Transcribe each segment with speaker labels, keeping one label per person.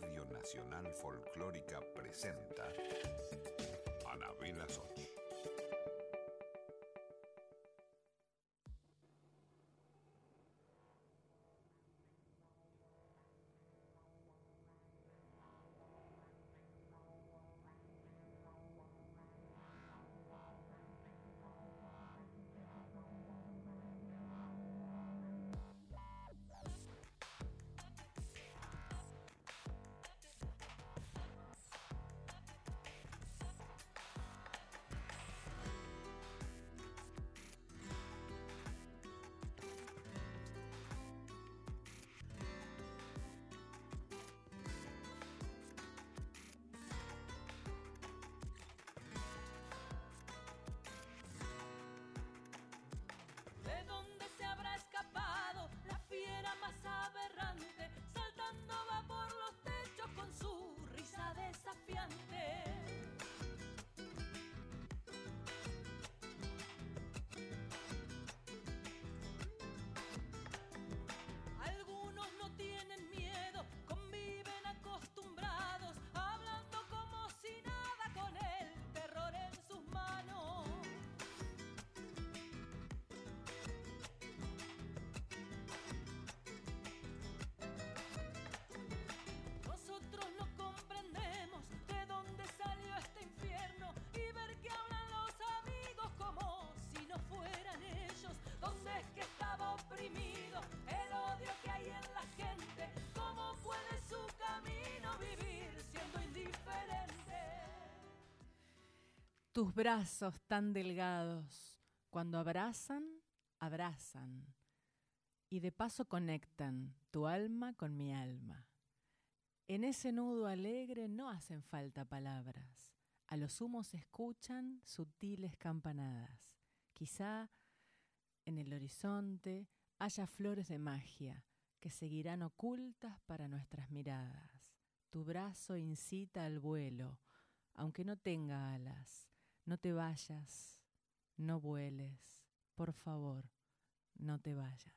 Speaker 1: Radio Nacional Folclórica presenta Anabela.
Speaker 2: brillante.
Speaker 3: Tus brazos tan delgados, cuando abrazan, abrazan, y de paso conectan tu alma con mi alma. En ese nudo alegre no hacen falta palabras, a lo sumo se escuchan sutiles campanadas. Quizá en el horizonte haya flores de magia que seguirán ocultas para nuestras miradas. Tu brazo incita al vuelo, aunque no tenga alas. No te vayas, no vueles, por favor, no te vayas.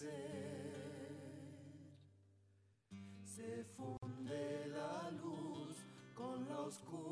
Speaker 4: Se funde la luz con la oscuridad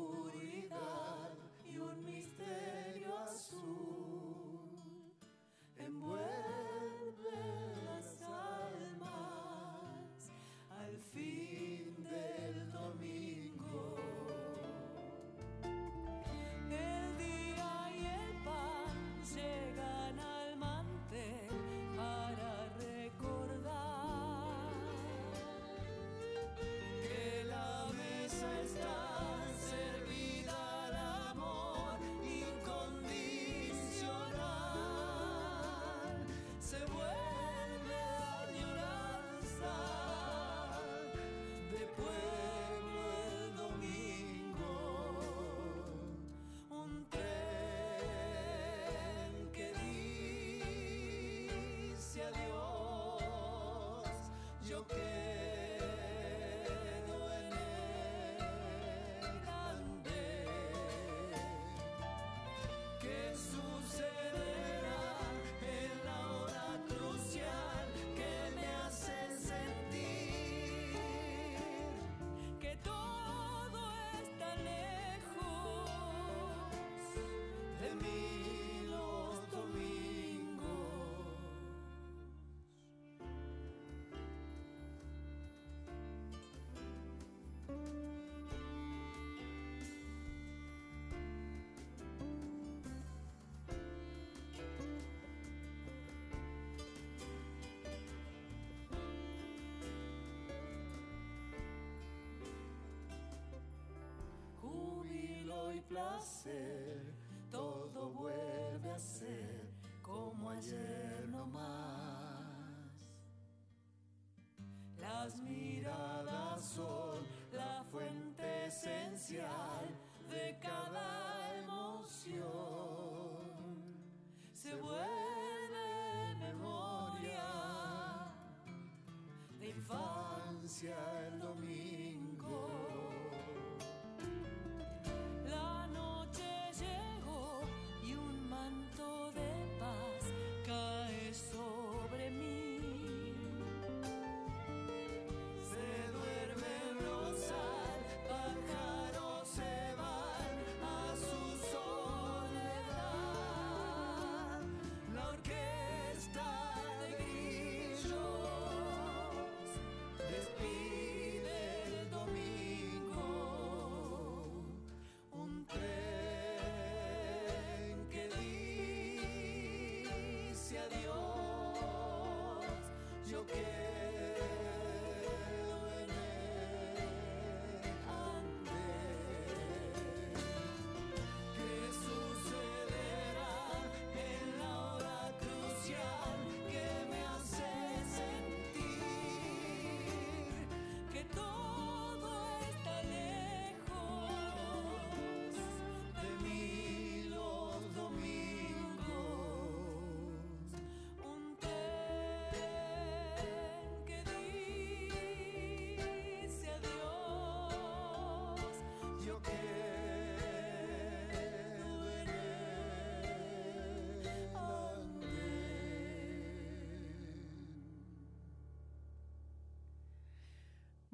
Speaker 2: todo
Speaker 4: vuelve a ser como ayer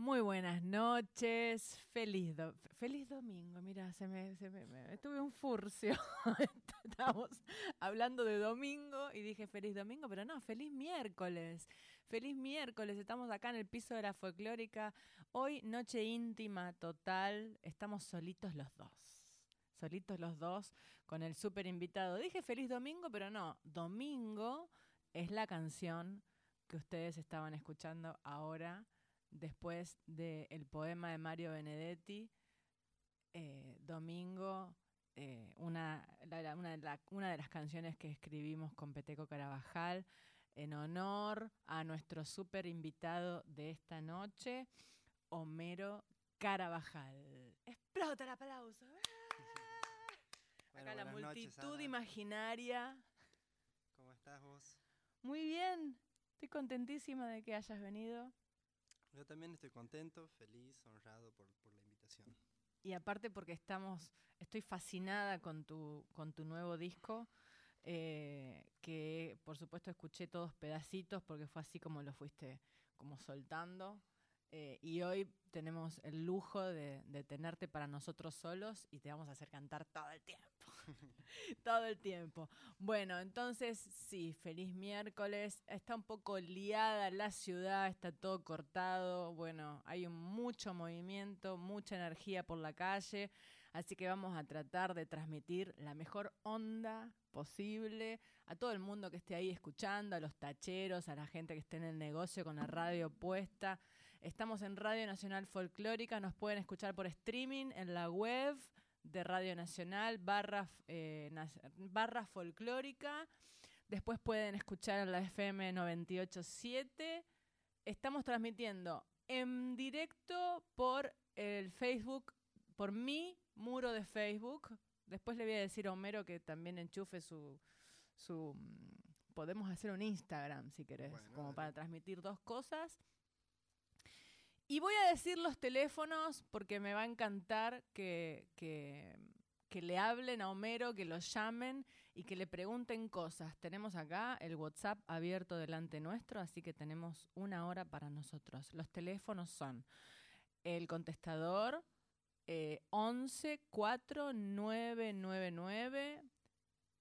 Speaker 3: Muy buenas noches, feliz, feliz domingo. Mira, se me, se me, me- tuve un furcio. Estábamos hablando de domingo y dije feliz domingo, pero no, feliz miércoles. Feliz miércoles, estamos acá en el piso de la folclórica. Hoy noche íntima total, estamos solitos los dos. Solitos los dos con el súper invitado. Dije feliz domingo, pero no, domingo es la canción que ustedes estaban escuchando ahora después del poema de Mario Benedetti, eh, Domingo, eh, una, la- la- una, de la- una de las canciones que escribimos con Peteco Carabajal, en honor a nuestro súper invitado de esta noche, Homero Carabajal. ¡Explota el aplauso!
Speaker 5: Bueno,
Speaker 3: Acá la
Speaker 5: noches,
Speaker 3: multitud imaginaria.
Speaker 5: ¿Cómo estás vos?
Speaker 3: Muy bien, estoy contentísima de que hayas venido.
Speaker 5: Yo también estoy contento, feliz, honrado por, por la invitación.
Speaker 3: Y aparte porque estamos, estoy fascinada con tu, con tu nuevo disco, eh, que por supuesto escuché todos pedacitos porque fue así como lo fuiste como soltando. eh, y hoy tenemos el lujo de, de tenerte para nosotros solos y te vamos a hacer cantar todo el tiempo. todo el tiempo. Bueno, entonces sí, feliz miércoles. Está un poco liada la ciudad, está todo cortado. Bueno, hay mucho movimiento, mucha energía por la calle. Así que vamos a tratar de transmitir la mejor onda posible a todo el mundo que esté ahí escuchando, a los tacheros, a la gente que esté en el negocio con la radio puesta. Estamos en Radio Nacional Folclórica, nos pueden escuchar por streaming en la web de Radio Nacional barra, eh, barra folclórica. Después pueden escuchar en la FM 987. Estamos transmitiendo en directo por el Facebook, por mi muro de Facebook. Después le voy a decir a Homero que también enchufe su... su mm, podemos hacer un Instagram si querés,
Speaker 5: Bueno,
Speaker 3: como
Speaker 5: dale.
Speaker 3: para transmitir dos cosas. Y voy a decir los teléfonos porque me va a encantar que, que, le hablen a Homero, que lo llamen y que le pregunten cosas. Tenemos acá el WhatsApp abierto delante nuestro, así que tenemos una hora para nosotros. Los teléfonos son el contestador eh, 11 4999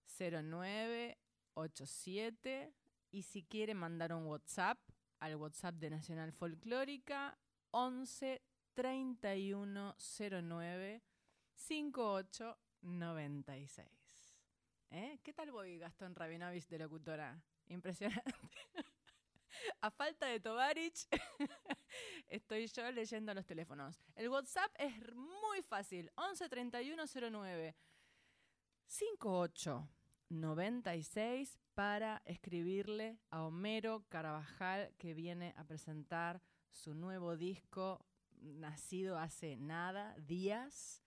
Speaker 3: 0987 y si quiere mandar un WhatsApp al WhatsApp de Nacional Folclórica 11 3109 5896. ¿Eh? ¿Qué tal voy, Gastón Rabinovich, de locutora? Impresionante. A falta de Tovarich, estoy yo leyendo los teléfonos. El WhatsApp es muy fácil. 11 3109 5896 para escribirle a Homero Carabajal que viene a presentar su nuevo disco nacido hace nada, días,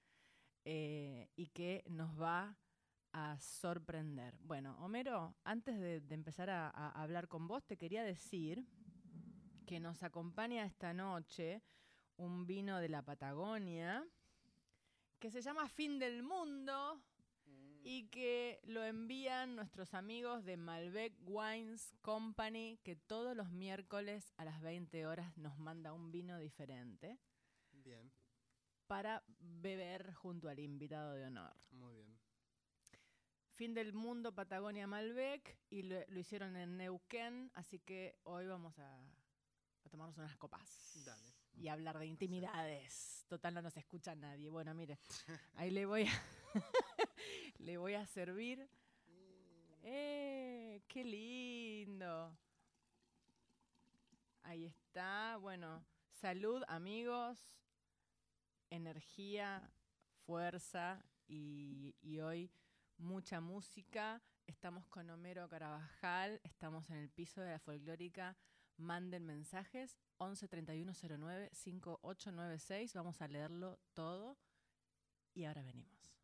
Speaker 3: eh, y que nos va a sorprender. Bueno, Homero, antes de, empezar a hablar con vos, te quería decir que nos acompaña esta noche un vino de la Patagonia que se llama Fin del Mundo y que lo envían nuestros amigos de Malbec Wines Company, que todos los miércoles a las 20 horas nos manda un vino diferente
Speaker 5: Bien,
Speaker 3: para beber junto al invitado de honor.
Speaker 5: muy bien.
Speaker 3: Fin del Mundo Patagonia Malbec y lo, lo hicieron en Neuquén, así que hoy vamos a, a tomarnos unas copas.
Speaker 5: Dale.
Speaker 3: Y hablar de intimidades. Total, no nos escucha nadie. Bueno, mire, ahí le voy a, le voy a servir. ¡Eh! ¡Qué lindo! Ahí está. Bueno, salud, amigos. Energía, fuerza y, hoy mucha música. Estamos con Homero Carabajal. Estamos en el piso de la folclórica. Manden mensajes 11 31 09 5896. Vamos a leerlo todo. Y ahora venimos.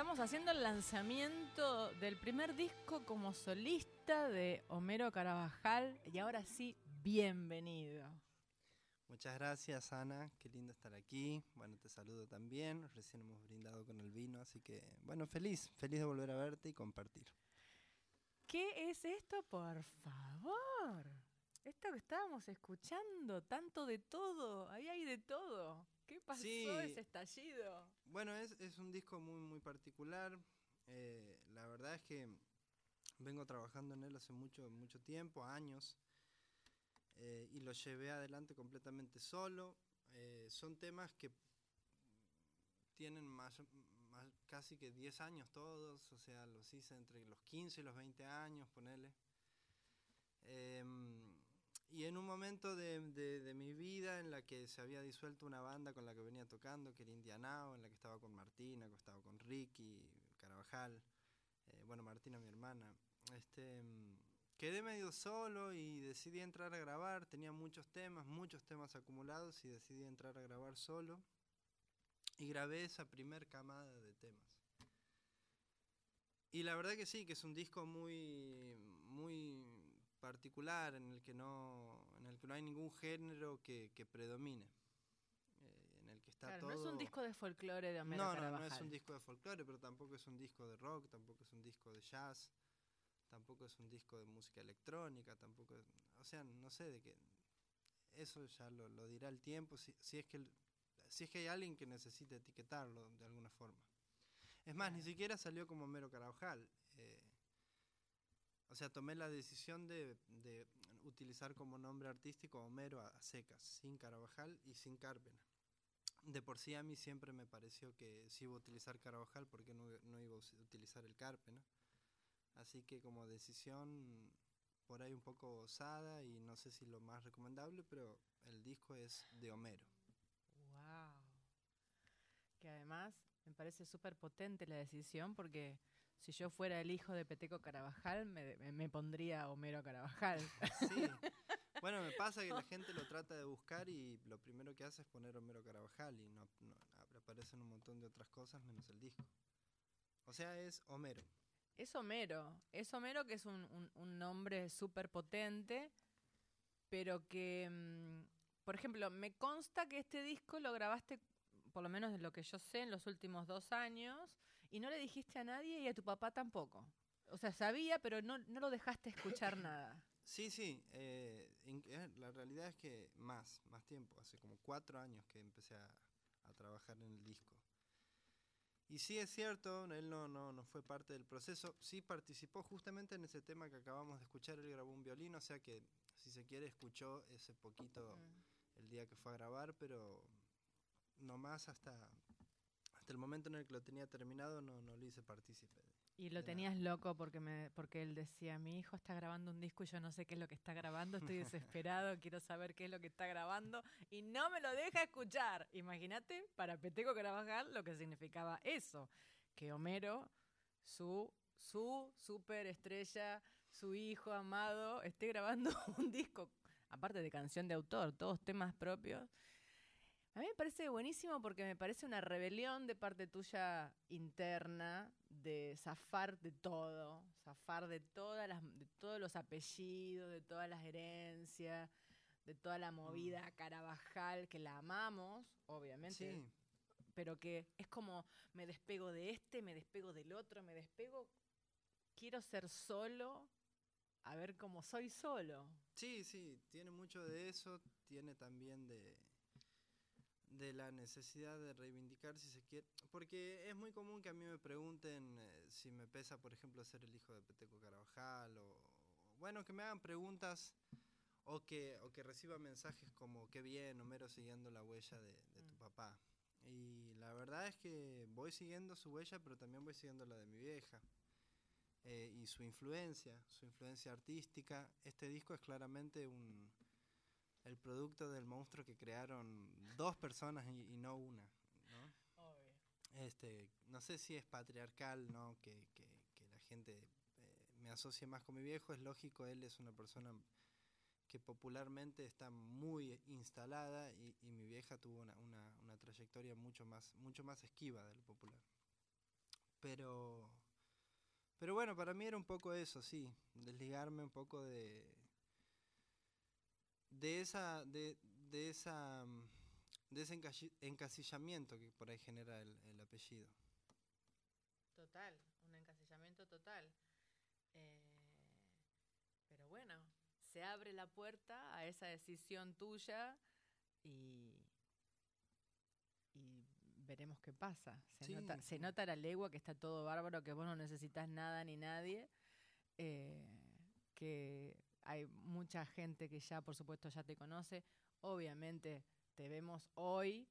Speaker 3: Estamos haciendo el lanzamiento del primer disco como solista de Homero Carabajal y ahora sí, bienvenido.
Speaker 5: Muchas gracias, Ana. Qué lindo estar aquí. Bueno, te saludo también. Recién hemos brindado con el vino, así que, bueno, feliz, feliz de volver a verte y compartir.
Speaker 3: ¿Qué es esto, por favor? Esto que estábamos escuchando, tanto de todo, ahí hay de todo. ¿Qué pasó
Speaker 5: Sí.
Speaker 3: ese estallido?
Speaker 5: Bueno, es, es un disco muy, muy particular. Eh, la verdad es que vengo trabajando en él hace mucho, mucho tiempo, años, eh, y lo llevé adelante completamente solo. Eh, son temas que tienen más, más- casi que 10 años todos, o sea, los hice entre los 15 y los 20 años, ponele. Y en un momento de, de- de mi vida en la que se había disuelto una banda con la que venía tocando, que era Indianao, en la que estaba con Martina, que estaba con Ricky, Carabajal, eh, bueno, Martina mi hermana, este, mm, quedé medio solo y decidí entrar a grabar, tenía muchos temas, muchos temas acumulados y decidí entrar a grabar solo y grabé esa primer camada de temas. Y la verdad que sí, que es un disco muy, muy particular en el que no, en el que no hay ningún género que, que predomine, eh, en el que está
Speaker 3: Claro,
Speaker 5: todo.
Speaker 3: no es un disco de folclore de Homero
Speaker 5: no, no, no es un disco de folclore, pero tampoco es un disco de rock, tampoco es un disco de jazz, tampoco es un disco de música electrónica, tampoco, es- o sea, no sé de qué. Eso ya lo, lo dirá el tiempo, si, si es que el- si es que hay alguien que necesite etiquetarlo de alguna forma. Es más, ni siquiera salió como Mero Carabajal. O sea, tomé la decisión de, de utilizar como nombre artístico Homero a, secas, sin Carabajal y sin Cárpena. De por sí a mí siempre me pareció que si iba a utilizar Carabajal, porque no, no iba a utilizar el Cárpena? Así que como decisión por ahí un poco osada y no sé si lo más recomendable, pero el disco es de Homero.
Speaker 3: Wow. Que además me parece súper potente la decisión porque si yo fuera el hijo de Peteco Carabajal me, me- me pondría Homero Carabajal.
Speaker 5: Sí. Bueno, me pasa que la gente lo trata de buscar y lo primero que hace es poner Homero Carabajal y no, no- aparecen un montón de otras cosas menos el disco. O sea, es Homero.
Speaker 3: Es Homero, es Homero que es un, un- un nombre súper potente, pero que, mm, por ejemplo, me consta que este disco lo grabaste, por lo menos de lo que yo sé, en los últimos dos años, y no le dijiste a nadie y a tu papá tampoco. O sea, sabía, pero no, no lo dejaste escuchar nada.
Speaker 5: Sí, sí. eh, in- eh, la realidad es que más, más tiempo. Hace como cuatro años que empecé a, a trabajar en el disco. Y sí es cierto, él no, no, no fue parte del proceso. Sí participó justamente en ese tema que acabamos de escuchar. Él grabó un violín, o sea que, si se quiere, escuchó ese poquito el día que fue a grabar, pero no más hasta, hasta el momento en el que lo tenía terminado no, no lo hice partícipe.
Speaker 3: Y lo tenías loco porque me, porque él decía, mi hijo está grabando un disco y yo no sé qué es lo que está grabando, estoy desesperado, quiero saber qué es lo que está grabando y no me lo deja escuchar. Imagínate para Peteco Carabajal lo que significaba eso, que Homero, su, su super estrella, su hijo amado, esté grabando un disco, aparte de canción de autor, todos temas propios. A mí me parece buenísimo porque me parece una rebelión de parte tuya interna de zafar de todo, zafar de todas las, de todos los apellidos, de todas las herencias, de toda la movida Carabajal que la amamos, obviamente,
Speaker 5: Sí,
Speaker 3: pero que es como me despego de este, me despego del otro, me despego, quiero ser solo, a ver cómo soy solo.
Speaker 5: Sí, sí, tiene mucho de eso, tiene también de, de la necesidad de reivindicar si se quiere, porque es muy común que a mí me pregunten eh, si me pesa, por ejemplo, ser el hijo de Peteco Carabajal, o bueno, que me hagan preguntas o que, o que reciba mensajes como, qué bien, Homero siguiendo la huella de, de tu
Speaker 3: Mm.
Speaker 5: papá. Y la verdad es que voy siguiendo su huella, pero también voy siguiendo la de mi vieja. Eh, y su influencia, su influencia artística. Este disco es claramente un, el producto del monstruo que crearon dos personas y, y no una. ¿no? Este, no sé si es patriarcal, ¿no? Que, que, que la gente eh, me asocie más con mi viejo. Es lógico, él es una persona que popularmente está muy instalada y, y mi vieja tuvo una, una, una trayectoria mucho más, mucho más esquiva de lo popular. Pero, pero bueno, para mí era un poco eso, sí, desligarme un poco de, de esa, de, de esa, mm, de ese encasillamiento que por ahí genera el, el apellido.
Speaker 3: Total, un encasillamiento total. Eh, pero bueno, se abre la puerta a esa decisión tuya y, y veremos qué pasa. Se,
Speaker 5: Sí,
Speaker 3: nota, se nota la legua que está todo bárbaro, que vos no necesitas nada ni nadie, eh, que hay mucha gente que ya, por supuesto, ya te conoce. Obviamente te vemos hoy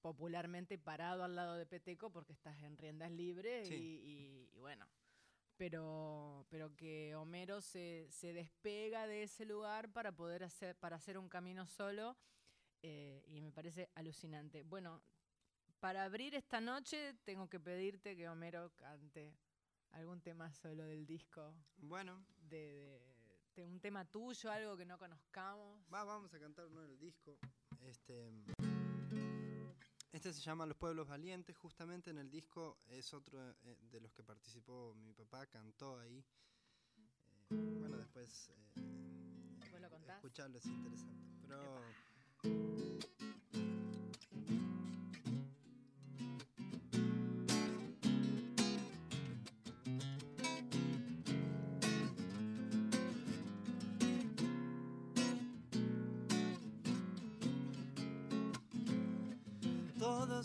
Speaker 3: popularmente parado al lado de Peteco porque estás en riendas libres
Speaker 5: Sí.
Speaker 3: y, y- y bueno, pero, pero que Homero se, se despega de ese lugar para poder hacer, para hacer un camino solo eh, y me parece alucinante. Bueno, para abrir esta noche tengo que pedirte que Homero cante algún tema solo del disco,
Speaker 5: Bueno,
Speaker 3: de, de- de un tema tuyo, algo que no conozcamos.
Speaker 5: va, vamos a cantar uno del disco. Este, este se llama Los Pueblos Valientes, justamente en el disco es otro eh, de los que participó mi papá, cantó ahí. Eh, bueno, después eh,
Speaker 3: ¿Después lo contás?
Speaker 5: escucharlo es interesante. Pero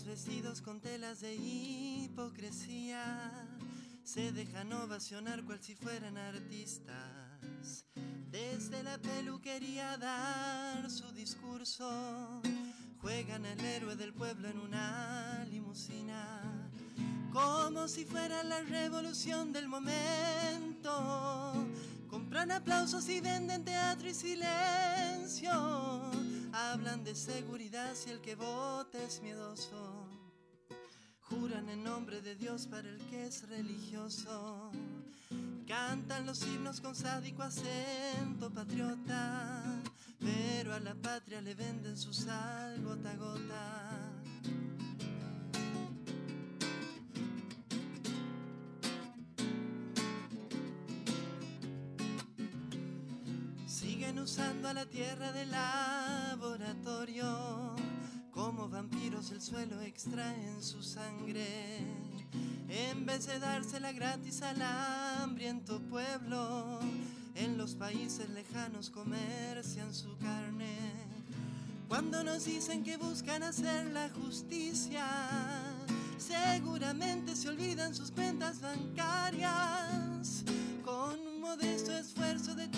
Speaker 5: Vestidos con telas de hipocresía, se dejan ovacionar cual si fueran artistas. Desde la peluquería a dar su discurso, juegan el héroe del pueblo en una limusina, como si fuera la revolución del momento. Compran aplausos y venden teatro y silencio. Hablan de seguridad si el que vota es miedoso. Juran en nombre de Dios para el que es religioso. Cantan los himnos con sádico acento patriota. Pero a la patria le venden su sal gota a gota. Siguen usando a la tierra de laboratorio. Como vampiros el suelo extraen su sangre. En vez de dársela gratis al hambriento pueblo, en los países lejanos comercian su carne. Cuando nos dicen que buscan hacer la justicia, seguramente se olvidan sus cuentas bancarias. Con un modesto esfuerzo de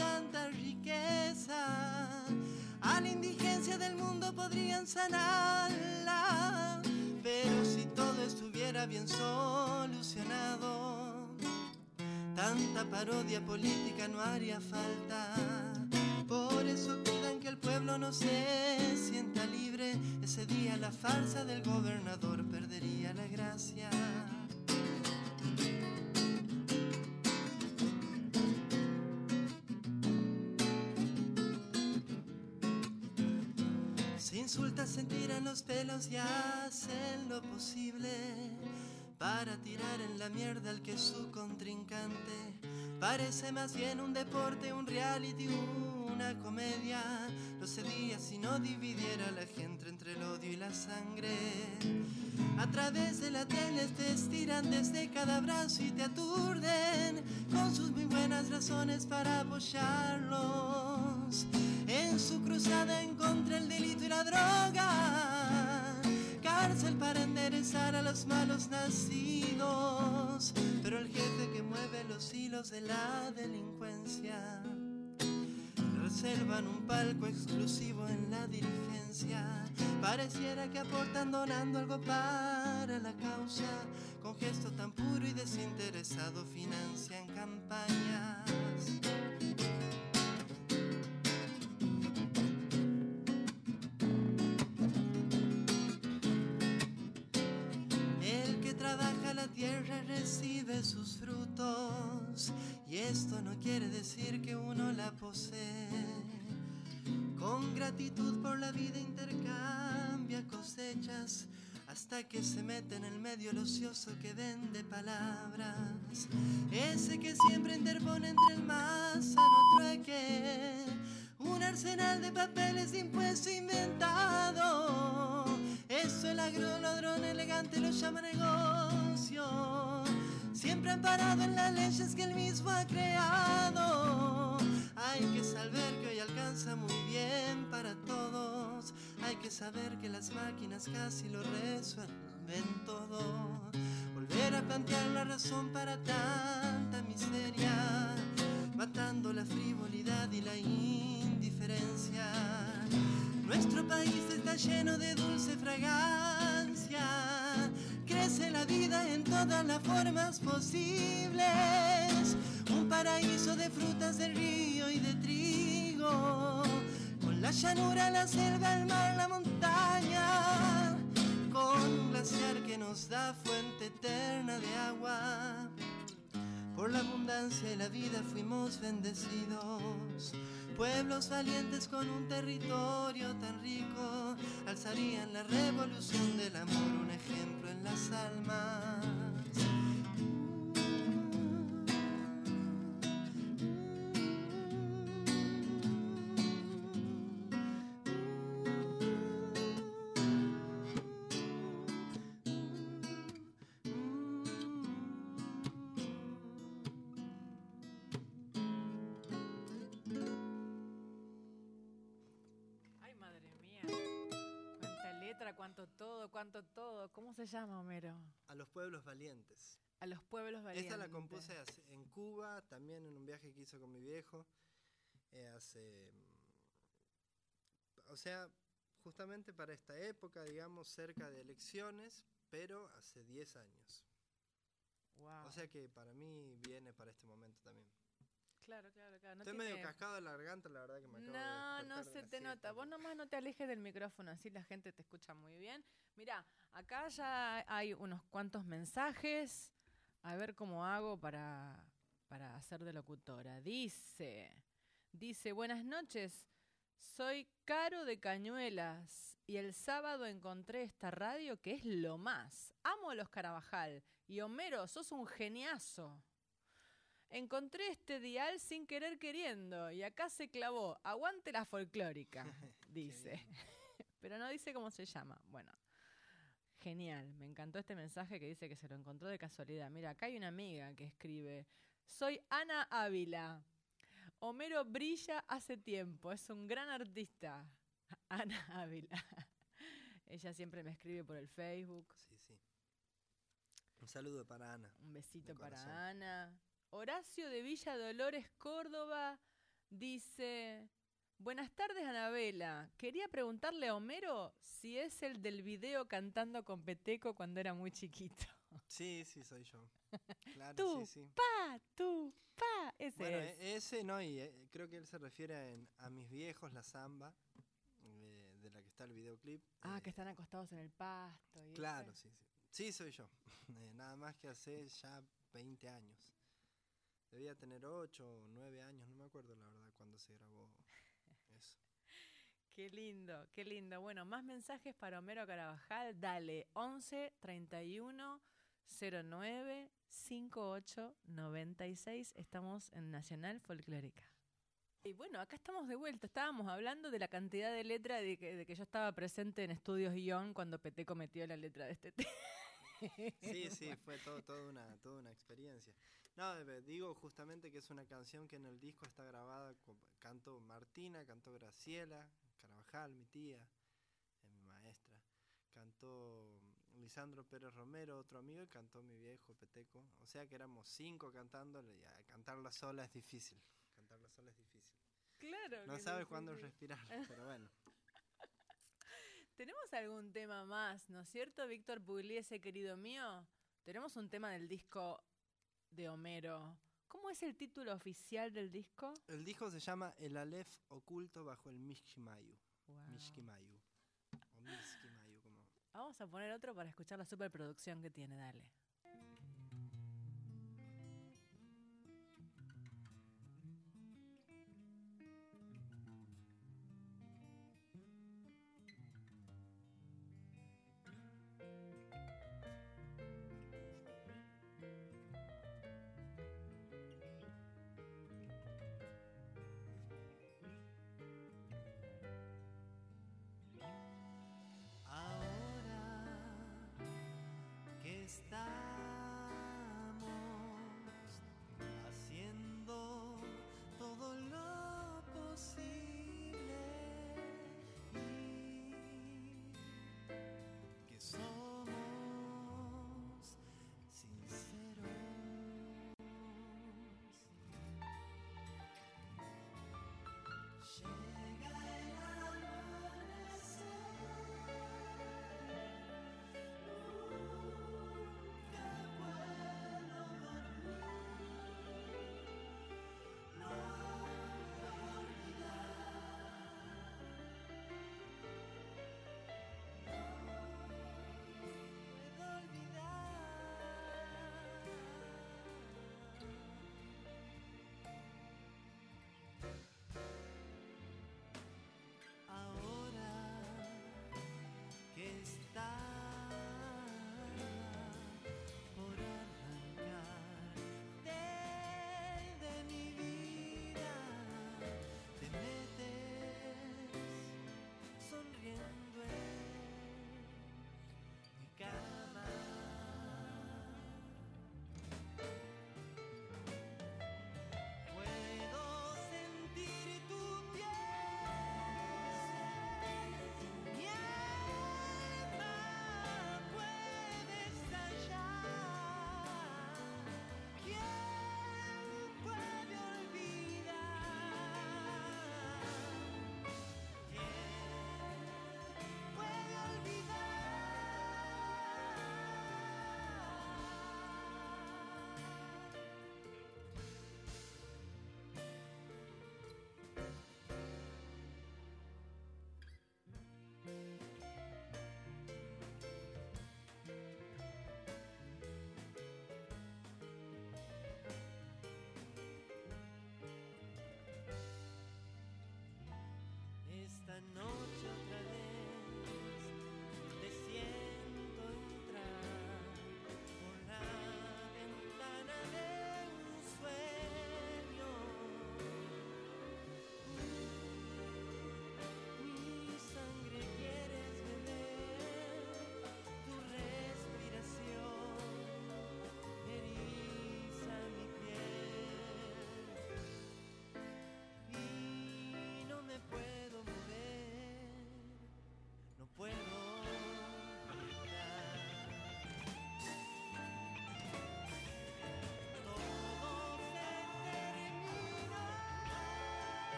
Speaker 5: podrían sanarla. Pero si todo estuviera bien solucionado, tanta parodia política no haría falta. Por eso cuidan que el pueblo no se sienta libre. Ese día la farsa del gobernador perdería la gracia. Se tiran los pelos y hacen lo posible para tirar en la mierda al que su contrincante. Parece más bien un deporte, un reality, una comedia. No sería si no dividiera la gente entre el odio y la sangre. A través de la tele te estiran desde cada brazo y te aturden con sus muy buenas razones para apoyarlos en su cruzada en contra del delito y la droga. Cárcel para enderezar a los malos nacidos, pero el jefe que mueve los hilos de la delincuencia reservan un palco exclusivo en la dirigencia. Pareciera que aportan donando algo para la causa. Con gesto tan puro y desinteresado financian campañas. Recibe sus frutos y esto no quiere decir que uno la posee. Con gratitud por la vida intercambia cosechas, hasta que se mete en el medio el ocioso que vende palabras. Ese que siempre interpone entre el más sano trueque. Un arsenal de papeles de impuesto inventado. Eso el agro elegante lo llama negocio. Siempre amparado en las leyes que él mismo ha creado. Hay que saber que hoy alcanza muy bien para todos. Hay que saber que las máquinas casi lo resuelven todo. Volver a plantear la razón para tanta miseria. Matando la frivolidad y la indiferencia. Nuestro país está lleno de dulce fragancia. Crece la vida en todas las formas posibles. Un paraíso de frutas del río y de trigo. Con la llanura, la selva, el mar, la montaña. Con un glaciar que nos da fuente eterna de agua. Por la abundancia y la vida fuimos bendecidos. Pueblos valientes con un territorio tan rico alzarían la revolución del amor, un ejemplo en las almas.
Speaker 3: Se llama, Homero?
Speaker 5: A los pueblos valientes.
Speaker 3: A los pueblos valientes.
Speaker 5: Esta la compuse en Cuba, también en un viaje que hice con mi viejo. eh, hace. mm, O sea, justamente para esta época, digamos, cerca de elecciones, pero hace 10 años.
Speaker 3: Wow.
Speaker 5: O sea que para mí viene para este momento también.
Speaker 3: Claro, claro, claro. No
Speaker 5: Estoy
Speaker 3: tiene-
Speaker 5: medio cascado de la garganta, la verdad que me acabo de
Speaker 3: No, no se te nota.
Speaker 5: siesta.
Speaker 3: Vos nomás no te alejes del micrófono, así la gente te escucha muy bien. Mira, acá ya hay unos cuantos mensajes. A ver cómo hago para, para hacer de locutora. Dice, dice, buenas noches. Soy Caro de Cañuelas y el sábado encontré esta radio que es lo más. Amo a los Carabajal y Homero, sos un geniazo. Encontré este dial sin querer queriendo y acá se clavó. Aguante la folclórica, dice. Pero no dice cómo se llama. Bueno, genial. Me encantó este mensaje que dice que se lo encontró de casualidad. Mira, acá hay una amiga que escribe. Soy Ana Ávila. Homero brilla hace tiempo. Es un gran artista. Ana Ávila. Ella siempre me escribe por el Facebook.
Speaker 5: Sí, sí. Un saludo para Ana.
Speaker 3: Un besito para. Ana. Horacio de Villa Dolores, Córdoba, dice, buenas tardes Anabela. Quería preguntarle a Homero si es el del video cantando con Peteco cuando era muy chiquito.
Speaker 5: Sí, sí, soy yo. Claro,
Speaker 3: Tú,
Speaker 5: sí, sí.
Speaker 3: Pa, tú, pa, ese
Speaker 5: Bueno,
Speaker 3: es.
Speaker 5: e- ese no, y eh, creo que él se refiere a, en- a mis viejos, la samba, eh, de la que está el videoclip.
Speaker 3: ah,
Speaker 5: eh,
Speaker 3: que están acostados en el pasto. y
Speaker 5: Claro,
Speaker 3: ese.
Speaker 5: sí, sí. Sí, soy yo. Nada más que hace ya 20 años. Debía tener 8 o 9 años, no me acuerdo la verdad cuando se grabó eso.
Speaker 3: Qué lindo, qué lindo. Bueno, más mensajes para Homero Carabajal. Dale, 11 31 09 58 96. Estamos en Nacional Folclórica. Y bueno, acá estamos de vuelta. Estábamos hablando de la cantidad de letra de que, de que yo estaba presente en Estudios Guión cuando Peteco metió la letra de este tema.
Speaker 5: Sí, sí, fue todo, toda, una, toda una experiencia. No, eh, digo justamente que es una canción que en el disco está grabada, con- cantó Martina, cantó Graciela, Carvajal, mi tía, eh, mi maestra, cantó Lisandro Pérez Romero, otro amigo, y cantó mi viejo Peteco. O sea que éramos cinco cantándole, y a cantarla sola es difícil. Cantarla sola es difícil.
Speaker 3: Claro.
Speaker 5: No sabes cuándo respirar, pero bueno.
Speaker 3: ¿Tenemos algún tema más, no es cierto, Víctor Pugliese, querido mío? Tenemos un tema del disco de Homero. ¿Cómo es el título oficial del disco?
Speaker 5: El disco se llama El Aleph oculto bajo el Mishkimayu.
Speaker 3: Guau.
Speaker 5: Mishkimayu. O Mishkimayu, como
Speaker 3: Vamos a poner otro para escuchar la superproducción que tiene, dale.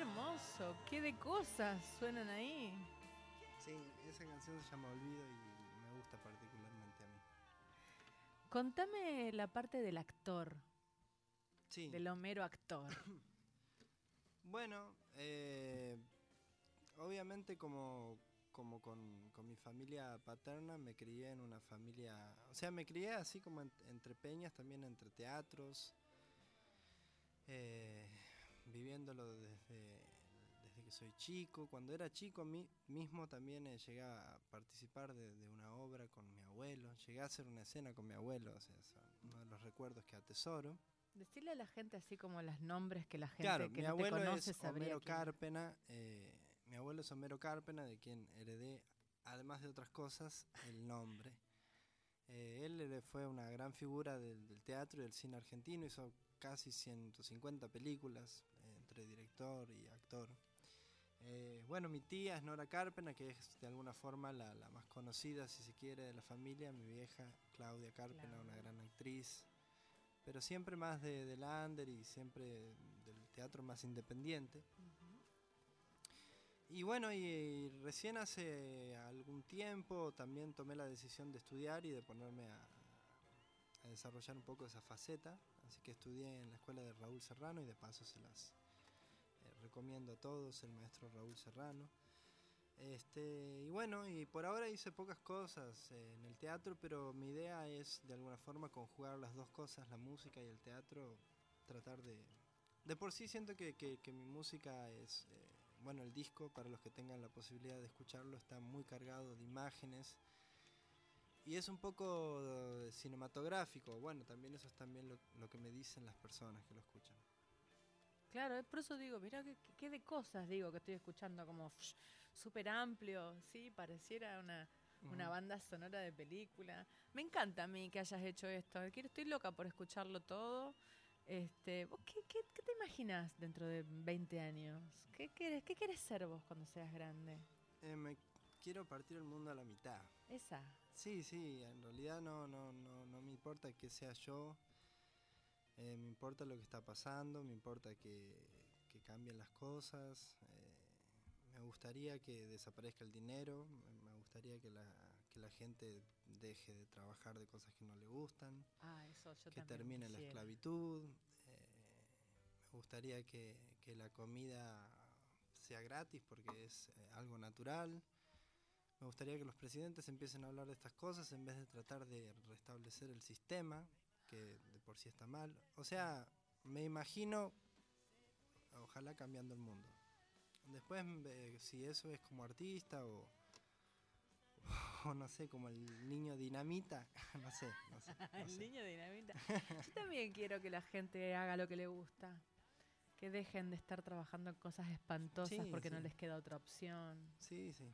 Speaker 3: Hermoso, qué de cosas suenan ahí.
Speaker 5: Sí, esa canción se llama Olvido y me gusta particularmente a mí.
Speaker 3: Contame la parte del actor,
Speaker 5: Sí.
Speaker 3: del Homero actor.
Speaker 5: Bueno, eh, obviamente como, como con, con mi familia paterna me crié en una familia, o sea, me crié así como en- entre peñas, también entre teatros, eh, viviéndolo desde, desde que soy chico. Cuando era chico mi- mismo también eh, llegué a participar de, de una obra con mi abuelo, llegué a hacer una escena con mi abuelo, o sea, son uno de los recuerdos que atesoro.
Speaker 3: Decirle a la gente así como los nombres que la gente
Speaker 5: Claro,
Speaker 3: que
Speaker 5: mi
Speaker 3: no te
Speaker 5: abuelo
Speaker 3: conoce
Speaker 5: es Homero. Cárpena. eh, mi abuelo es Homero Cárpena, de quien heredé, además de otras cosas, el nombre. Eh, él fue una gran figura del, del teatro y del cine argentino, hizo casi 150 películas entre director y actor. Eh, bueno, mi tía es Nora Cárpena, que es de alguna forma la, la más conocida, si se quiere, de la familia. Mi vieja, Claudia Cárpena, una gran actriz pero siempre más de, del under y siempre del teatro más independiente. Y bueno, y, y recién hace algún tiempo también tomé la decisión de estudiar y de ponerme a, a desarrollar un poco esa faceta. Así que estudié en la escuela de Raúl Serrano y de paso se las recomiendo a todos, el maestro Raúl Serrano. Este, y bueno, y por ahora hice pocas cosas eh, en el teatro, pero mi idea es de alguna forma conjugar las dos cosas, la música y el teatro, tratar de... De por sí siento que, que- mi música es, eh, bueno, el disco, para los que tengan la posibilidad de escucharlo, está muy cargado de imágenes y es un poco eh, cinematográfico. Bueno, también eso es también lo que me dicen las personas que lo escuchan.
Speaker 3: Claro, por eso digo, mira qué, qué- de cosas digo que estoy escuchando como súper amplio, sí, pareciera una, una banda sonora de película. Me encanta a mí que hayas hecho esto. Estoy loca por escucharlo todo. Este, ¿vos qué, qué- qué te imaginas dentro de 20 años? ¿Qué querés, ¿Qué querés ser vos cuando seas grande?
Speaker 5: Eh, me quiero partir el mundo a la mitad.
Speaker 3: Esa.
Speaker 5: Sí, sí, en realidad no, no, no, no me importa que sea yo, eh, me importa lo que está pasando, me importa que, que cambien las cosas, eh, me gustaría que desaparezca el dinero, me- gustaría que la, que la gente deje de trabajar de cosas que no le gustan,
Speaker 3: Ah, eso yo
Speaker 5: que termine la esclavitud, eh, me gustaría que, que la comida sea gratis porque es eh, algo natural. Me gustaría que los presidentes empiecen a hablar de estas cosas en vez de tratar de restablecer el sistema, que por sí está mal. O sea, me imagino, ojalá cambiando el mundo. Después, eh, si eso es como artista o, o no sé, como el niño dinamita, no sé, no sé. no
Speaker 3: El
Speaker 5: sé.
Speaker 3: niño dinamita. Yo también quiero que la gente haga lo que le gusta. Que dejen de estar trabajando en cosas espantosas
Speaker 5: Sí,
Speaker 3: porque no les queda otra opción.
Speaker 5: Sí, sí.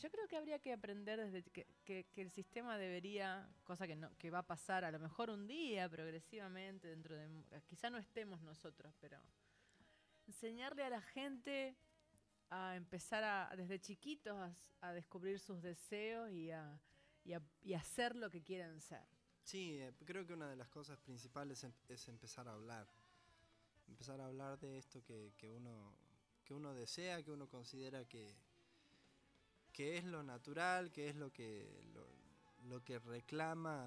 Speaker 3: Yo creo que habría que aprender desde que, el sistema debería, cosa que no, que va a pasar a lo mejor un día, progresivamente, dentro de quizá no estemos nosotros, pero enseñarle a la gente a empezar a, desde chiquitos a, descubrir sus deseos y a, y a- y a hacer lo que quieren ser.
Speaker 5: Sí, eh, creo que una de las cosas principales em- es empezar a hablar. Empezar a hablar de esto que, que uno, que uno desea, que uno considera que, que es lo natural, que es lo que, lo, que reclama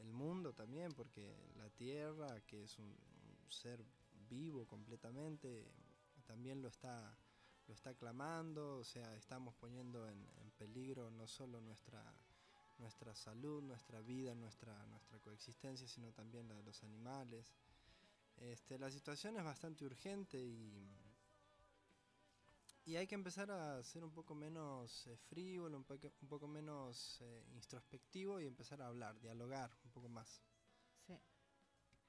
Speaker 5: el mundo también, porque la tierra, que es un, un ser vivo completamente, también lo está, lo está clamando, o sea, estamos poniendo en, en peligro no solo nuestra, nuestra salud, nuestra vida, nuestra, nuestra coexistencia, sino también la de los animales. Este, la situación es bastante urgente y, y hay que empezar a ser un poco menos eh, frívolo, un, poco- un poco menos eh, introspectivo y empezar a hablar, dialogar un poco más.
Speaker 3: Sí,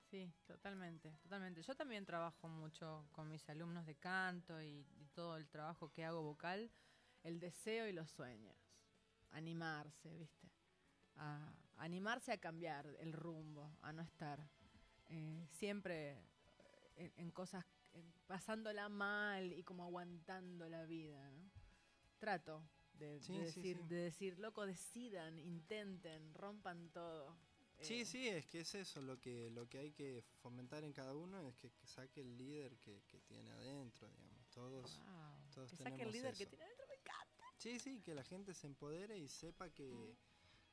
Speaker 3: sí, totalmente, totalmente. Yo también trabajo mucho con mis alumnos de canto y, todo el trabajo que hago vocal, el deseo y los sueños. Animarse, ¿viste? Animarse a cambiar el rumbo, a no estar eh, siempre en, en cosas, pasándola mal y como aguantando la vida, ¿no? Trato de,
Speaker 5: Sí,
Speaker 3: de
Speaker 5: sí,
Speaker 3: decir,
Speaker 5: sí.
Speaker 3: de decir, loco, decidan, intenten, rompan todo.
Speaker 5: Sí,
Speaker 3: Eh,
Speaker 5: sí, es que es eso, lo que, lo que hay que fomentar en cada uno es que, que saque el líder que, que tiene adentro, digamos. Todos.
Speaker 3: Wow.
Speaker 5: todos
Speaker 3: Que saque el
Speaker 5: tenemos
Speaker 3: líder que tiene dentro, me encanta.
Speaker 5: Sí, sí, que la gente se empodere y sepa que,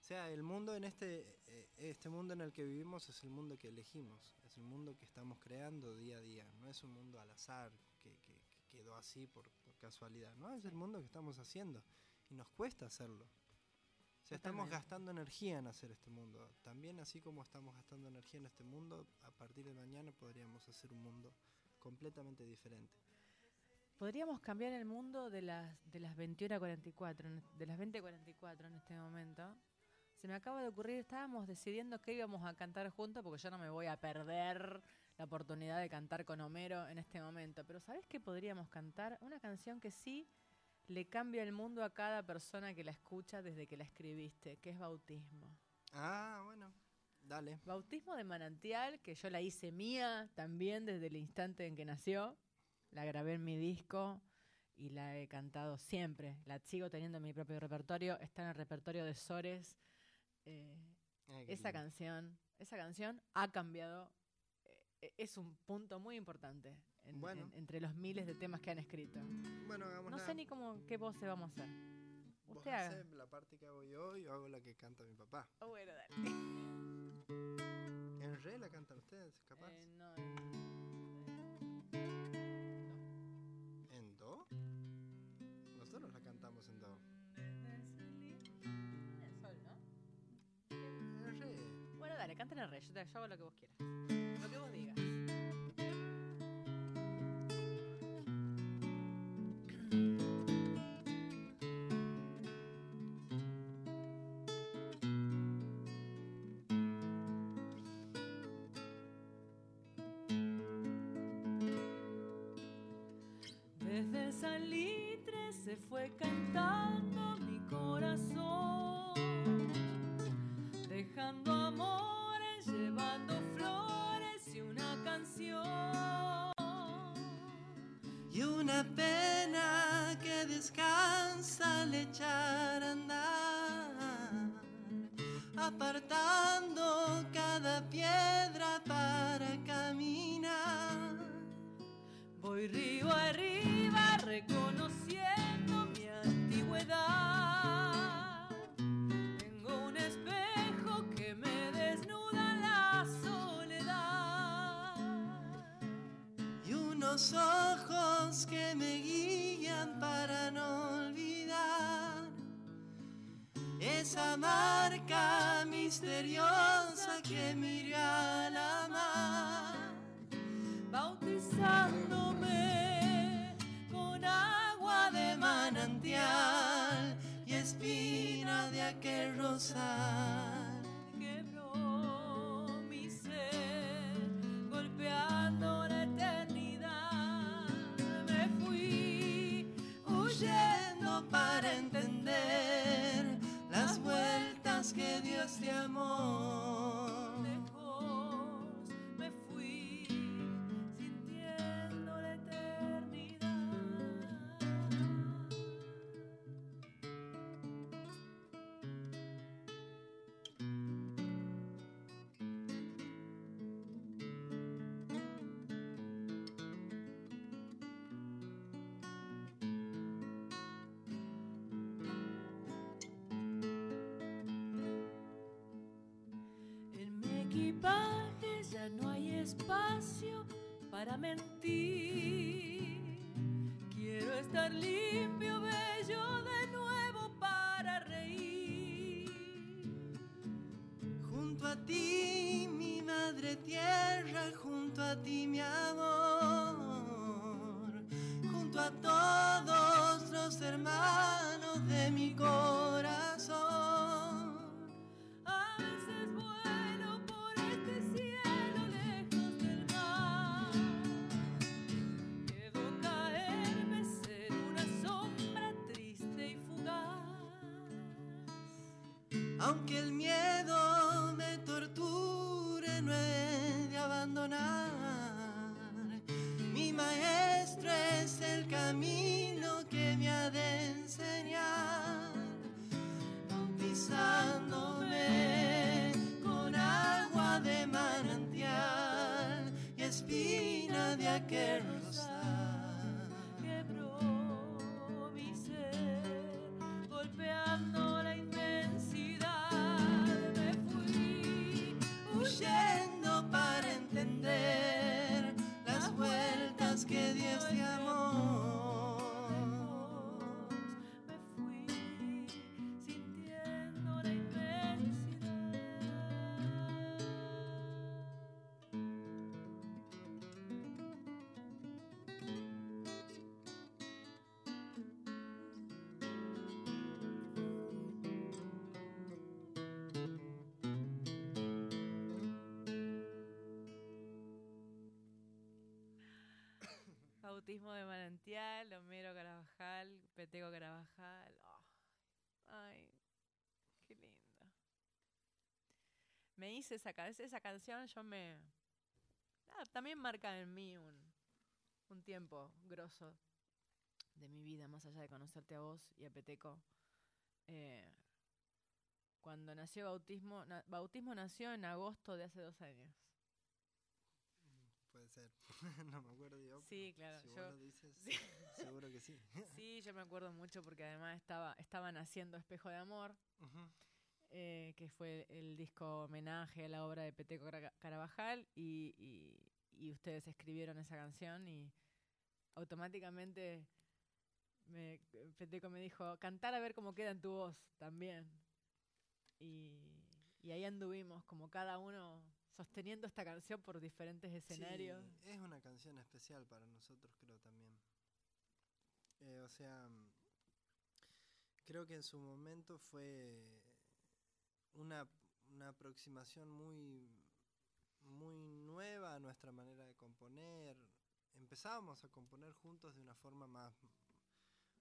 Speaker 5: sea, el mundo en este, eh, este mundo en el que vivimos es el mundo que elegimos, es el mundo que estamos creando día a día, no es un mundo al azar que, que- que quedó así por, por casualidad, no, es el mundo que estamos haciendo y nos cuesta hacerlo. O sea, estamos gastando energía en hacer este mundo. También así como estamos gastando energía en este mundo, a partir de mañana podríamos hacer un mundo completamente diferente.
Speaker 3: Podríamos cambiar el mundo de las, de las 21 a 44, en- de las 20 a 44 en este momento. Se me acaba de ocurrir, estábamos decidiendo que íbamos a cantar juntos porque yo no me voy a perder la oportunidad de cantar con Homero en este momento. Pero ¿sabes qué podríamos cantar? Una canción que sí le cambia el mundo a cada persona que la escucha desde que la escribiste, que es Bautismo.
Speaker 5: Ah, bueno, dale.
Speaker 3: Bautismo de Manantial, que yo la hice mía también desde el instante en que nació. La grabé en mi disco y la he cantado siempre. La sigo teniendo en mi propio repertorio. Está en el repertorio de Sores. Eh,
Speaker 5: Ay,
Speaker 3: esa
Speaker 5: lindo.
Speaker 3: canción, esa canción ha cambiado. eh, es un punto muy importante en-
Speaker 5: Bueno.
Speaker 3: en- entre los miles de temas que han escrito.
Speaker 5: Bueno, hagámosla.
Speaker 3: No sé ni cómo qué voz vamos a hacer.
Speaker 5: Vos
Speaker 3: Usted haga.
Speaker 5: la parte que hago yo y yo hago la que canta mi papá.
Speaker 3: Oh, bueno, dale.
Speaker 5: ¿En re la cantan ustedes, capaz?
Speaker 3: Eh, no,
Speaker 5: ¿En
Speaker 3: canten el rey. Yo, te, hago lo que vos quieras. Lo que vos digas.
Speaker 4: Desde salitre se fue cantando Arriba reconociendo mi antigüedad. Tengo un espejo que me desnuda la soledad.
Speaker 5: y unos ojos que me guían para no olvidar esa marca misteriosa que miré al amar,
Speaker 4: bautizándome
Speaker 5: rosal.
Speaker 4: quebró mi ser, golpeando la eternidad. Me fui
Speaker 5: huyendo para entender las vueltas que Dios te amó.
Speaker 4: Espacio para mentir. Quiero estar limpio, bello de nuevo para reír.
Speaker 5: Junto a ti, mi madre tierra, junto a ti, mi amor, junto a todos los hermanos Aunque el miedo
Speaker 3: Bautismo de manantial, Homero Carabajal, Peteco Carabajal. Oh, ay, qué lindo. Me hice esa, esa canción, yo me... ah, también marca en mí un, un tiempo grosso de mi vida, más allá de conocerte a vos y a Peteco. Eh, cuando nació Bautismo, Bautismo nació en agosto de hace dos años.
Speaker 5: Puede ser. no me acuerdo yo.
Speaker 3: Sí, claro,
Speaker 5: Si
Speaker 3: yo-
Speaker 5: vos lo dices,
Speaker 3: sí.
Speaker 5: seguro que sí.
Speaker 3: Sí, yo me acuerdo mucho porque además estaba, estaban haciendo Espejo de Amor, eh, que fue el disco homenaje a la obra de Peteco Cara- Carabajal, y, y- y ustedes escribieron esa canción y automáticamente me, Peteco me dijo, cantar a ver cómo queda en tu voz también. Y, y ahí anduvimos, como cada uno sosteniendo esta canción por diferentes escenarios.
Speaker 5: Sí, es una canción especial para nosotros, creo también. Eh, o sea, creo que en su momento fue una, una aproximación muy, muy nueva a nuestra manera de componer. Empezábamos a componer juntos de una forma más,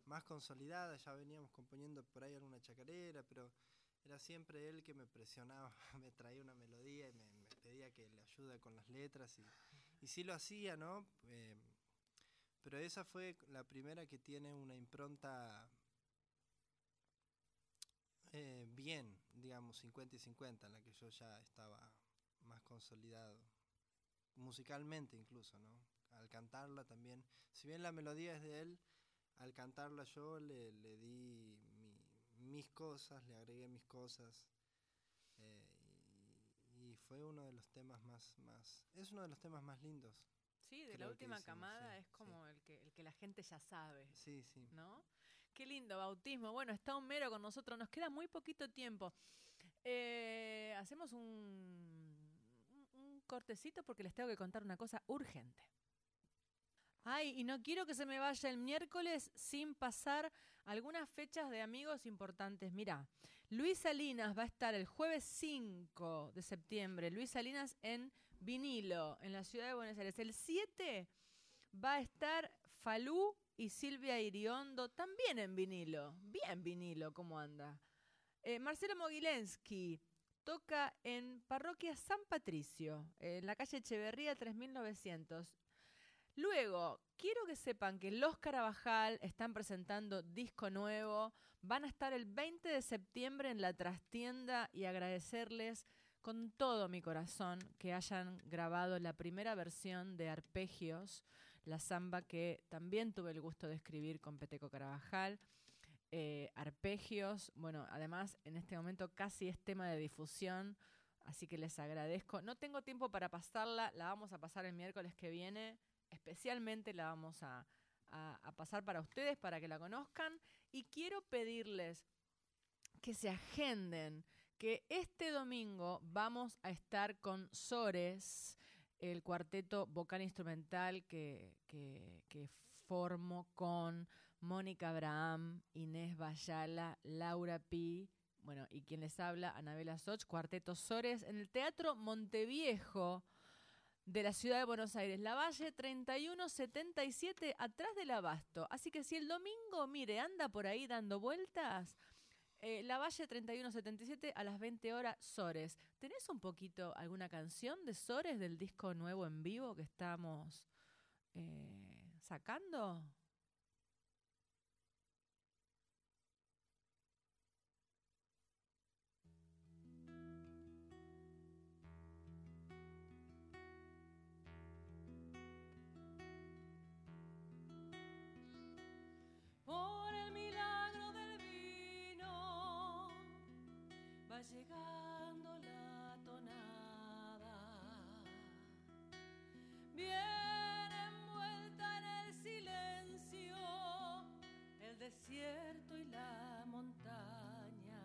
Speaker 5: más consolidada, ya veníamos componiendo por ahí alguna chacarera, pero era siempre él que me presionaba, me traía una melodía y me pedía que le ayude con las letras y, y sí lo hacía, ¿no? Eh, pero esa fue la primera que tiene una impronta eh, bien, digamos, 50 y 50, en la que yo ya estaba más consolidado, musicalmente incluso, ¿no? Al cantarla también, si bien la melodía es de él, al cantarla yo le, le di mi- mis cosas, le agregué mis cosas. Fue uno de los temas más, más, es uno de los temas más lindos.
Speaker 3: Sí, de la última
Speaker 5: hicimos,
Speaker 3: camada
Speaker 5: sí,
Speaker 3: es
Speaker 5: sí.
Speaker 3: como el, que, el que la gente ya sabe.
Speaker 5: Sí, sí.
Speaker 3: ¿no? Qué lindo bautismo. Bueno, está Homero con nosotros. Nos queda muy poquito tiempo. Eh, hacemos un- un cortecito porque les tengo que contar una cosa urgente. Ay, y no quiero que se me vaya el miércoles sin pasar algunas fechas de amigos importantes. Mira, Luis Salinas va a estar el jueves 5 de septiembre. Luis Salinas en vinilo, en la ciudad de Buenos Aires. El 7 va a estar Falú y Silvia Iriondo también en vinilo. Bien vinilo, ¿cómo anda? Eh, Marcelo Mogilensky toca en Parroquia San Patricio, en la calle Echeverría 3900. Luego, quiero que sepan que Los Carabajal están presentando disco nuevo. Van a estar el 20 de septiembre en la trastienda y agradecerles con todo mi corazón que hayan grabado la primera versión de Arpegios, la samba que también tuve el gusto de escribir con Peteco Carabajal. Eh, arpegios, bueno, además en este momento casi es tema de difusión, así que les agradezco. No tengo tiempo para pasarla, la vamos a pasar el miércoles que viene, especialmente la vamos a, pasar para ustedes, para que la conozcan. Y quiero pedirles que se agenden, que este domingo vamos a estar con Sores, el cuarteto vocal instrumental que formo con Mónica Abraham, Inés Bayala, Laura Pi, bueno, y quien les habla, Anabela Soch, Cuarteto Sores, en el Teatro Monteviejo de la ciudad de Buenos Aires, La Valle 3177, atrás del Abasto. Así que si el domingo, mire, anda por ahí dando vueltas, eh, La Valle 3177 a las 20 horas, Sores. ¿Tenés un poquito alguna canción de Sores del disco nuevo en vivo que estamos eh, sacando?
Speaker 4: llegando la tonada. Bien envuelta en el silencio, el desierto y la montaña.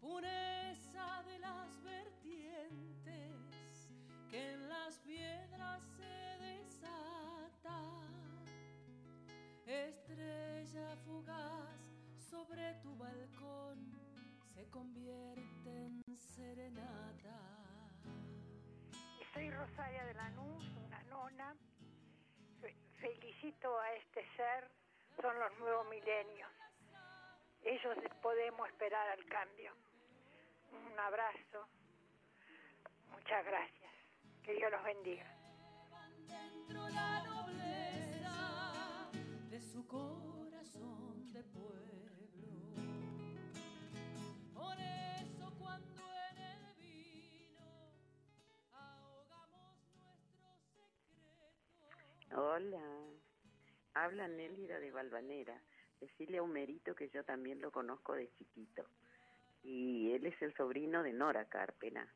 Speaker 4: Pureza de las vertientes que en las piedras se desata. Estrella fugaz sobre tu balcón convierte en serenata.
Speaker 6: Soy Rosaria de Lanús, una nona. Fe- Felicito a este ser, son los nuevos milenios. Ellos podemos esperar al cambio. Un abrazo. Muchas gracias. Que Dios los bendiga.
Speaker 4: Dentro la nobleza de su corazón de pueblo.
Speaker 7: Hola, habla Nélida de Valvanera. Decirle a Humerito que yo también lo conozco de chiquito. Y él es el sobrino de Nora Carpena,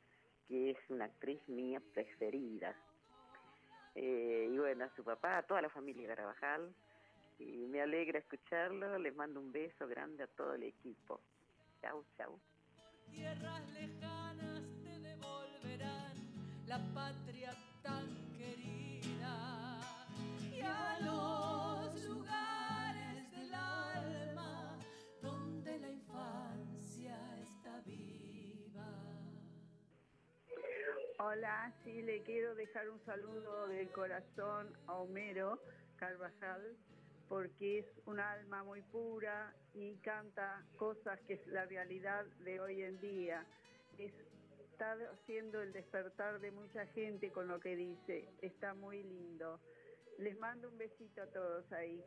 Speaker 7: que es una actriz mía preferida. Eh, y bueno, a su papá, a toda la familia Carabajal. Y me alegra escucharlo. Les mando un beso grande a todo el equipo. Chau, chau.
Speaker 4: Tierras lejanas te devolverán la patria tan
Speaker 8: Hola, sí, le quiero dejar un saludo del corazón a Homero Carvajal, porque es un alma muy pura y canta cosas que es la realidad de hoy en día. Es- está haciendo el despertar de mucha gente con lo que dice. Está muy lindo. Les mando un besito a todos ahí.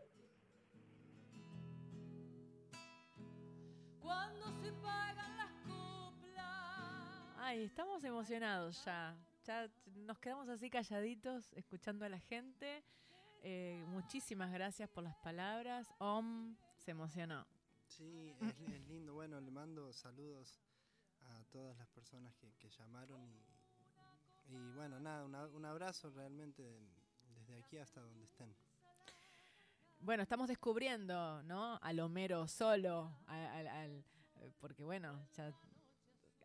Speaker 4: Cuando se pagan las coplas.
Speaker 3: Ay, estamos emocionados ya. Ya nos quedamos así calladitos escuchando a la gente. Eh, muchísimas gracias por las palabras. Om se emocionó.
Speaker 5: Sí, es, es lindo. Bueno, le mando saludos a todas las personas que, que llamaron y, y bueno, nada, una- un abrazo realmente desde aquí hasta donde estén.
Speaker 3: Bueno, estamos descubriendo, ¿no? Al Homero solo, al- al- porque bueno, ya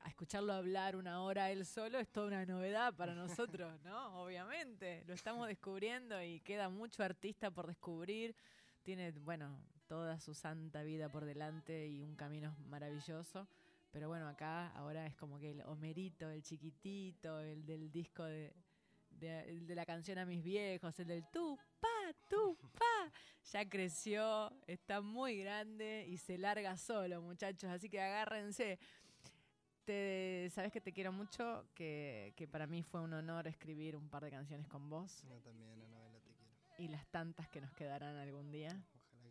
Speaker 3: a escucharlo hablar una hora él solo es toda una novedad para nosotros, ¿no? Obviamente, lo estamos descubriendo y queda mucho artista por descubrir. Tiene, bueno, toda su santa vida por delante y un camino maravilloso. Pero bueno, acá ahora es como que el Homerito, el chiquitito, el del disco de, de, el de la canción a mis viejos, el del tu pa, tu pa, ya creció, está muy grande y se larga solo, muchachos, así que agárrense. Te, Sabes que te quiero mucho, que, que para mí fue un honor escribir un par de canciones con vos
Speaker 5: Yo también, Anabela, te quiero.
Speaker 3: y las tantas que nos quedarán algún día.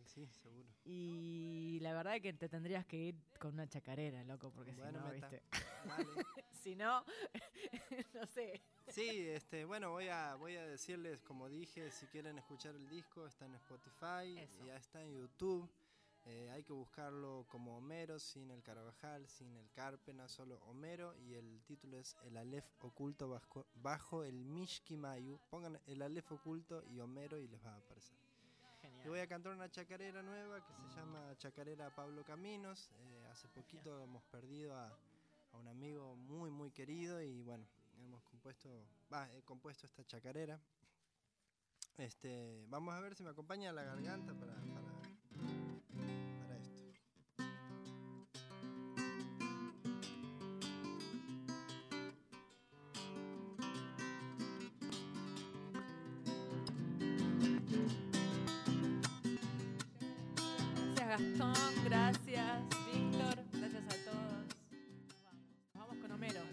Speaker 5: Sí, seguro.
Speaker 3: Y la verdad que te tendrías que ir con una chacarera, loco, porque
Speaker 5: Bueno,
Speaker 3: si no,
Speaker 5: meta.
Speaker 3: viste.
Speaker 5: Vale.
Speaker 3: si no, no sé.
Speaker 5: Sí, este, bueno, voy a, voy a decirles, como dije, si quieren escuchar el disco, está en Spotify,
Speaker 3: Eso.
Speaker 5: ya está en YouTube. Eh, hay que buscarlo como Homero, sin el Carvajal, sin el Carpena, solo Homero. Y el título es El Aleph oculto bajo, bajo el Mishki Mayu. Pongan el Aleph oculto y Homero y les va a aparecer. Y voy a cantar una chacarera nueva que se llama Chacarera Pablo Caminos. Eh, hace poquito hemos perdido a, a un amigo muy, muy querido y bueno, hemos compuesto, va, he compuesto esta chacarera. Este, vamos a ver si me acompaña la garganta para
Speaker 3: Gracias.